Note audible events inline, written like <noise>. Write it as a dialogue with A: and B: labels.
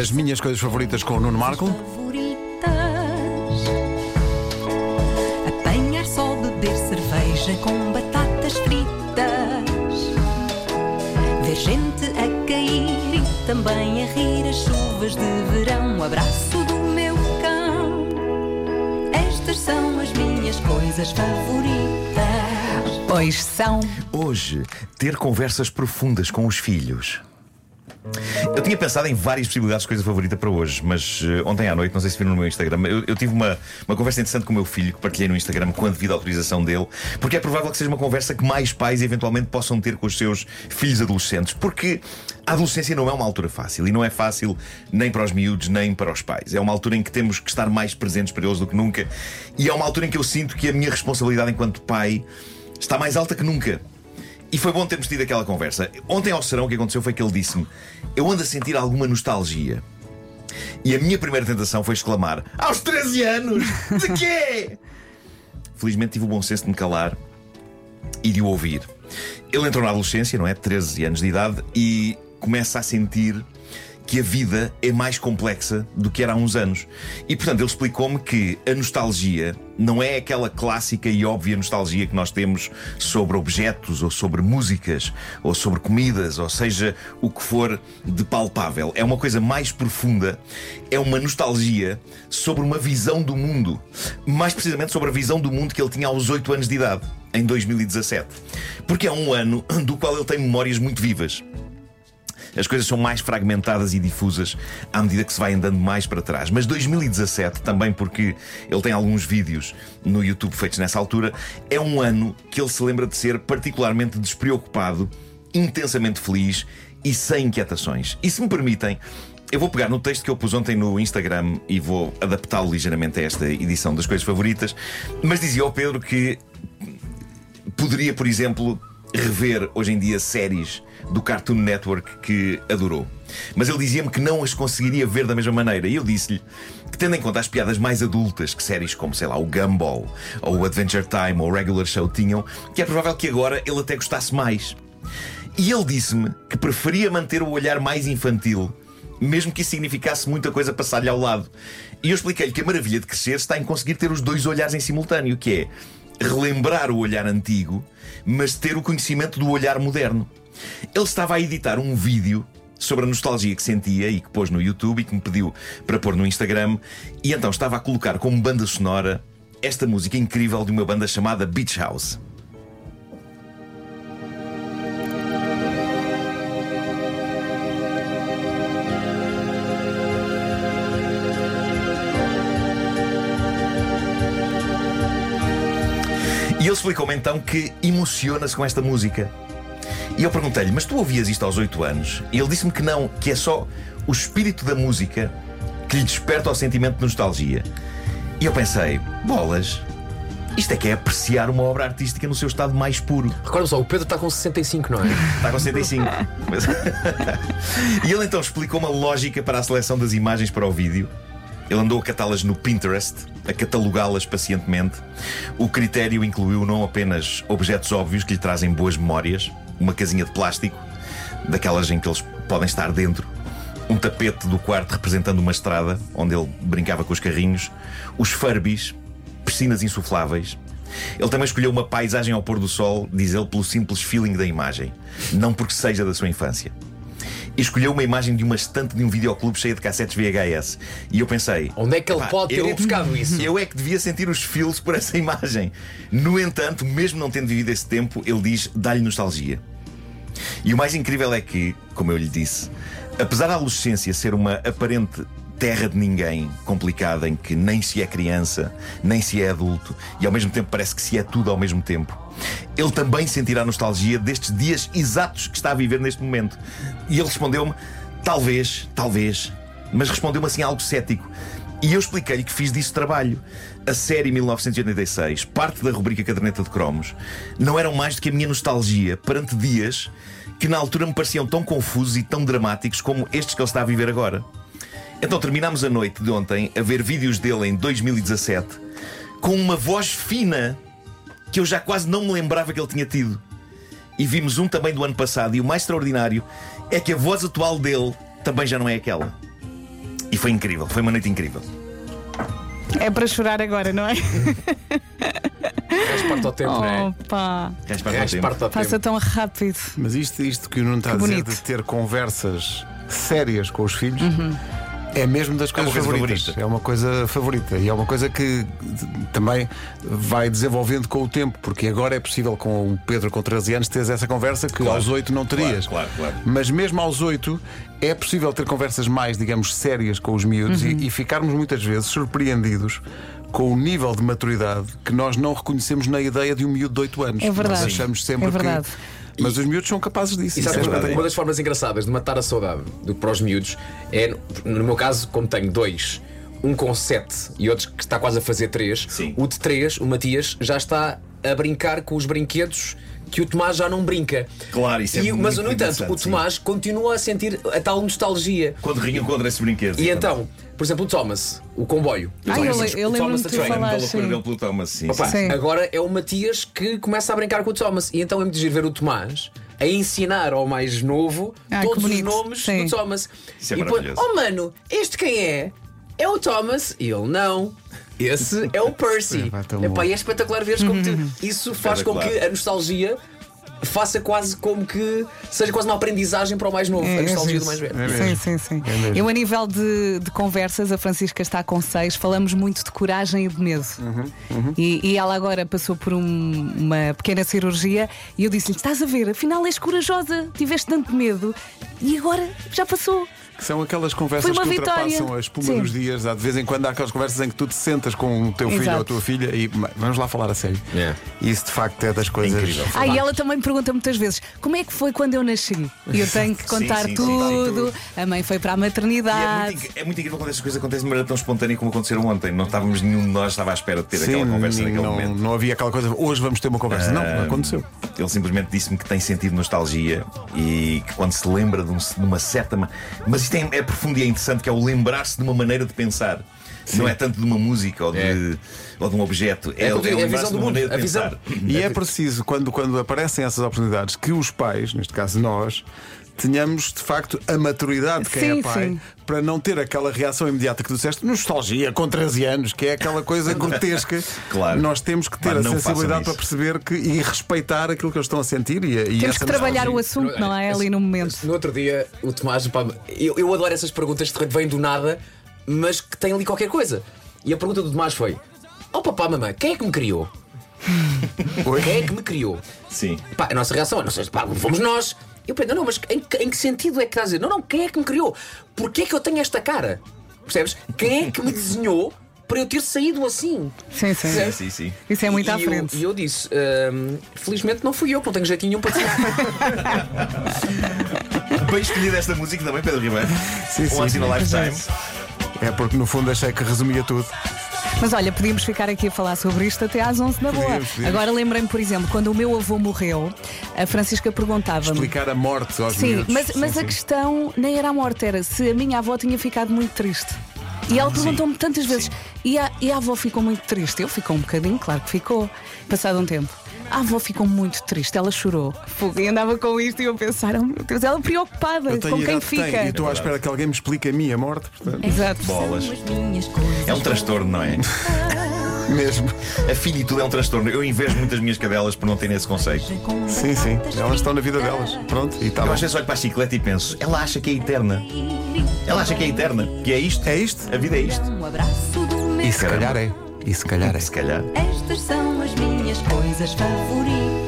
A: As minhas coisas favoritas com o Nuno Marco.
B: Favoritas. Apanhar só beber cerveja com batatas fritas. Ver gente a cair e também a rir as chuvas de verão. O abraço do meu cão. Estas são as minhas coisas favoritas.
C: Pois são.
D: Hoje, ter conversas profundas com os filhos. Eu tinha pensado em várias possibilidades de coisa favorita para hoje, mas eh, ontem à noite, não sei se viram no meu Instagram, eu, eu tive uma, uma conversa interessante com o meu filho que partilhei no Instagram com a devida autorização dele, porque é provável que seja uma conversa que mais pais eventualmente possam ter com os seus filhos adolescentes, porque a adolescência não é uma altura fácil e não é fácil nem para os miúdos nem para os pais. É uma altura em que temos que estar mais presentes para eles do que nunca e é uma altura em que eu sinto que a minha responsabilidade enquanto pai está mais alta que nunca. E foi bom termos tido aquela conversa. Ontem ao serão o que aconteceu foi que ele disse-me: Eu ando a sentir alguma nostalgia. E a minha primeira tentação foi exclamar: Aos 13 anos! De quê? <laughs> Felizmente tive o bom senso de me calar e de o ouvir. Ele entrou na adolescência, não é? 13 anos de idade e começa a sentir que a vida é mais complexa do que era há uns anos. E portanto ele explicou-me que a nostalgia não é aquela clássica e óbvia nostalgia que nós temos sobre objetos ou sobre músicas ou sobre comidas, ou seja, o que for de palpável. É uma coisa mais profunda, é uma nostalgia sobre uma visão do mundo, mais precisamente sobre a visão do mundo que ele tinha aos 8 anos de idade, em 2017. Porque é um ano do qual ele tem memórias muito vivas. As coisas são mais fragmentadas e difusas à medida que se vai andando mais para trás. Mas 2017, também porque ele tem alguns vídeos no YouTube feitos nessa altura, é um ano que ele se lembra de ser particularmente despreocupado, intensamente feliz e sem inquietações. E se me permitem, eu vou pegar no texto que eu pus ontem no Instagram e vou adaptá-lo ligeiramente a esta edição das coisas favoritas. Mas dizia ao Pedro que poderia, por exemplo, rever hoje em dia séries do Cartoon Network que adorou. Mas ele dizia-me que não as conseguiria ver da mesma maneira. E eu disse-lhe que, tendo em conta as piadas mais adultas que séries como, sei lá, o Gumball, ou o Adventure Time, ou o Regular Show tinham, que é provável que agora ele até gostasse mais. E ele disse-me que preferia manter o olhar mais infantil, mesmo que isso significasse muita coisa passar-lhe ao lado. E eu expliquei-lhe que a maravilha de crescer está em conseguir ter os dois olhares em simultâneo, que é relembrar o olhar antigo, mas ter o conhecimento do olhar moderno. Ele estava a editar um vídeo sobre a nostalgia que sentia e que pôs no YouTube e que me pediu para pôr no Instagram, e então estava a colocar como banda sonora esta música incrível de uma banda chamada Beach House. Explicou-me então que emociona-se com esta música. E eu perguntei-lhe, mas tu ouvias isto aos 8 anos? E ele disse-me que não, que é só o espírito da música que lhe desperta o sentimento de nostalgia. E eu pensei, bolas, isto é que é apreciar uma obra artística no seu estado mais puro.
E: Recorda só, o Pedro está com 65, não é?
D: Está <laughs> com 65. Mas- <laughs> e ele então explicou uma lógica para a seleção das imagens para o vídeo. Ele andou a catá-las no Pinterest, a catalogá-las pacientemente. O critério incluiu não apenas objetos óbvios que lhe trazem boas memórias, uma casinha de plástico, daquelas em que eles podem estar dentro, um tapete do quarto representando uma estrada onde ele brincava com os carrinhos, os Furbies, piscinas insufláveis. Ele também escolheu uma paisagem ao pôr do sol, diz ele, pelo simples feeling da imagem, não porque seja da sua infância. E escolheu uma imagem de uma estante de um videoclube cheia de cassetes VHS. E eu pensei.
E: Onde é que ele
D: "Epá,
E: pode ter
D: eu-
E: buscado isso?
D: Eu é que devia sentir os feels por essa imagem. No entanto, mesmo não tendo vivido esse tempo, ele diz: dá-lhe nostalgia. E o mais incrível é que, como eu lhe disse, apesar da adolescência ser uma aparente terra de ninguém complicada em que nem se é criança, nem se é adulto e ao mesmo tempo parece que se é tudo ao mesmo tempo, ele também sentirá nostalgia destes dias exatos que está a viver neste momento. E ele respondeu-me: talvez, talvez, mas respondeu-me assim algo cético. E eu expliquei-lhe que fiz disso trabalho. A série 1986, parte da rubrica Caderneta de Cromos, não eram mais do que a minha nostalgia perante dias que na altura me pareciam tão confusos e tão dramáticos como estes que ele está a viver agora. Então terminámos a noite de ontem a ver vídeos dele em 2017 com uma voz fina que eu já quase não me lembrava que ele tinha tido. E vimos um também do ano passado, e o mais extraordinário é que a voz atual dele também já não é aquela. E foi incrível, foi uma noite incrível.
C: É para chorar agora, não é?
E: És parte ao tempo, não é?
C: Opa!
D: Queres para
E: És
D: o tempo?
E: parte ao
C: Passa
E: tempo.
C: tão rápido.
A: Mas isto, isto que o Nuno está a
C: Que
A: dizer
C: bonito.
A: de ter conversas sérias com os filhos
C: Uhum.
A: É mesmo das
D: uma
A: coisas
D: coisa
A: favoritas.
D: favorita.
A: É uma coisa favorita e é uma coisa que também vai desenvolvendo com o tempo, porque agora é possível com o Pedro com 13 anos teres essa conversa que
D: Claro.
A: aos 8 não terias.
D: Claro, claro, claro.
A: Mas mesmo aos 8 é possível ter conversas mais, digamos, sérias com os miúdos
C: Uhum.
A: e, e ficarmos muitas vezes surpreendidos com o nível de maturidade que nós não reconhecemos na ideia de um miúdo de 8 anos.
C: É verdade.
A: Nós achamos sempre
C: É verdade.
A: que. Mas os miúdos são capazes disso.
E: E
A: isso é
E: uma, uma das formas engraçadas de matar a saudade do, para os miúdos é, no meu caso, como tenho dois, um com sete e outro que está quase a fazer três,
D: Sim.
E: o de três, o Matias, já está a brincar com os brinquedos que o Tomás já não brinca.
D: Claro, isso é
E: E- Mas, no entanto, o Tomás continua a sentir a tal nostalgia.
D: Quando rinham contra esses brinquedos.
E: E então, por exemplo, o Thomas, o comboio.
C: Ah, eu, eu
E: o
C: lembro-me de falar
D: pela loucura
C: sim.
D: dele pelo Thomas, sim.
E: Opa,
D: sim.
C: Sim.
E: agora é o Matias que começa a brincar com o Thomas. E então é muito giro ver o Tomás a ensinar ao mais novo
C: Ah,
E: todos os nomes
C: Sim.
E: do Thomas.
D: Isso é
E: e depois, oh mano, este quem é? É o Thomas. E ele, não. Esse é o Percy. Epá, e é espetacular ver como tu- <laughs> isso faz com que a nostalgia faça quase como que seja quase uma aprendizagem para o mais novo.
C: É,
E: a nostalgia
C: é
E: do mais velho.
A: É
C: Sim, sim, sim.
A: É.
C: Eu, a nível de, de conversas, a Francisca está com seis, falamos muito de coragem e de medo.
A: Uhum,
C: E, e ela agora passou por um- uma pequena cirurgia e eu disse-lhe: Estás a ver, afinal és corajosa, tiveste tanto medo e agora já passou.
A: Que são aquelas conversas
C: Foi uma
A: que ultrapassam
C: vitória.
A: a espuma
C: Sim.
A: dos dias. Há de vez em quando há aquelas conversas em que tu te sentas com o teu filho
C: Exato.
A: ou a tua filha e "Ma- vamos lá falar a sério.
E: É.
A: Isso de facto é das coisas.
D: Incrível.
C: Ah, e ela também me pergunta muitas vezes: Como é que foi quando eu nasci? E eu tenho que <laughs> contar
D: sim, sim,
C: tudo. A mãe foi para a
D: E é
C: maternidade.
D: muito, é muito incrível quando essas coisas acontecem de maneira tão espontânea como aconteceram ontem. Não estávamos, nenhum de nós estava à espera de ter
A: Sim,
D: aquela conversa naquele
A: não,
D: momento.
A: não havia aquela coisa, hoje vamos ter uma conversa. não,
D: Ah,
A: aconteceu.
D: Ele simplesmente disse-me que tem sentido nostalgia e que quando se lembra de, um- de uma certa. ma- Mas isto é, é profundo e é interessante, que é o lembrar-se de uma maneira de pensar. Não é tanto de uma música ou de,
E: É.
D: ou de um objeto. É,
E: É
D: é,
E: é a visão
D: de
E: do
D: uma
E: mundo,
D: maneira de
E: a visão.
D: pensar.
A: E é preciso, quando, quando aparecem essas oportunidades, que os pais, neste caso nós, tenhamos de facto a maturidade de quem
C: Sim,
A: é pai
C: sim.
A: para não ter aquela reação imediata que tu disseste, nostalgia com 13 anos, que é aquela coisa <laughs> grotesca.
D: Claro.
A: Nós temos que ter
D: Pá,
A: a sensibilidade para perceber que, e respeitar aquilo que eles estão a sentir. E, e
C: Temos
A: essa
C: que trabalhar o
A: nostalgia.
C: assunto, não é? Ali no momento.
E: No outro dia, o Tomás, pá, eu, eu adoro essas perguntas que vêm do nada, mas que têm ali qualquer coisa. E a pergunta do Tomás foi: Oh papá, mamãe, quem é que me criou?
A: Oi?
E: Quem é que me criou?
D: Sim.
E: Pá, a nossa reação é: não sei, pá, fomos nós. Eu penso, não, mas em, que- em que sentido é que estás a dizer? Não, não, quem é que me criou? Porquê é que eu tenho esta cara? Percebes? Quem é que me desenhou para eu ter saído assim?
C: Sim, sim.
D: Sim, sim, sim.
C: Isso é muito
E: e,
C: à
E: eu-
C: frente.
E: E eu, disse: hum, felizmente não fui eu, que não tenho jeitinho nenhum para desenhar. <laughs>
D: Bem escolhida esta música também, Pedro Ribeiro.
A: Sim, sim.
D: Once in a lifetime.
A: É porque no fundo achei que resumia tudo.
C: Mas olha, podíamos ficar aqui a falar sobre isto até às 11 da boa.
A: Podíamos, podíamos.
C: Agora lembrei-me, por exemplo, quando o meu avô morreu, a Francisca perguntava-me.
A: Explicar a morte aos
C: Sim,
A: miúdos.
C: mas,
A: Sim,
C: mas a
A: sim.
C: questão nem era a morte, era se a minha avó tinha ficado muito triste. E ela perguntou-me tantas vezes. E a, e a avó ficou muito triste. Eu ficou um bocadinho, claro que ficou. Passado um tempo. A avó ficou muito triste, ela chorou. Fogo, E andava com isto e eu pensar, oh meu Deus, ela preocupada
A: Eu tenho
C: com quem fica.
A: E estou à espera que alguém me explique a minha morte, portanto.
C: Exato.
D: Bolas.
B: Minhas
D: É um transtorno, não é? <laughs>
A: Mesmo.
D: A finitude é um transtorno. Eu invejo muitas minhas cadelas por não terem esse conceito.
A: Sim, sim. Elas estão na vida delas. Pronto, e está
D: Eu
A: bem.
D: às vezes olho para a chiclete e penso, ela acha que é eterna. Ela acha que é eterna. Que é isto.
A: É isto?
D: A vida é isto.
B: Um abraço do meu
A: E se calhar é. E se calhar é.
D: Se calhar.
B: Estas são as minhas coisas favoritas.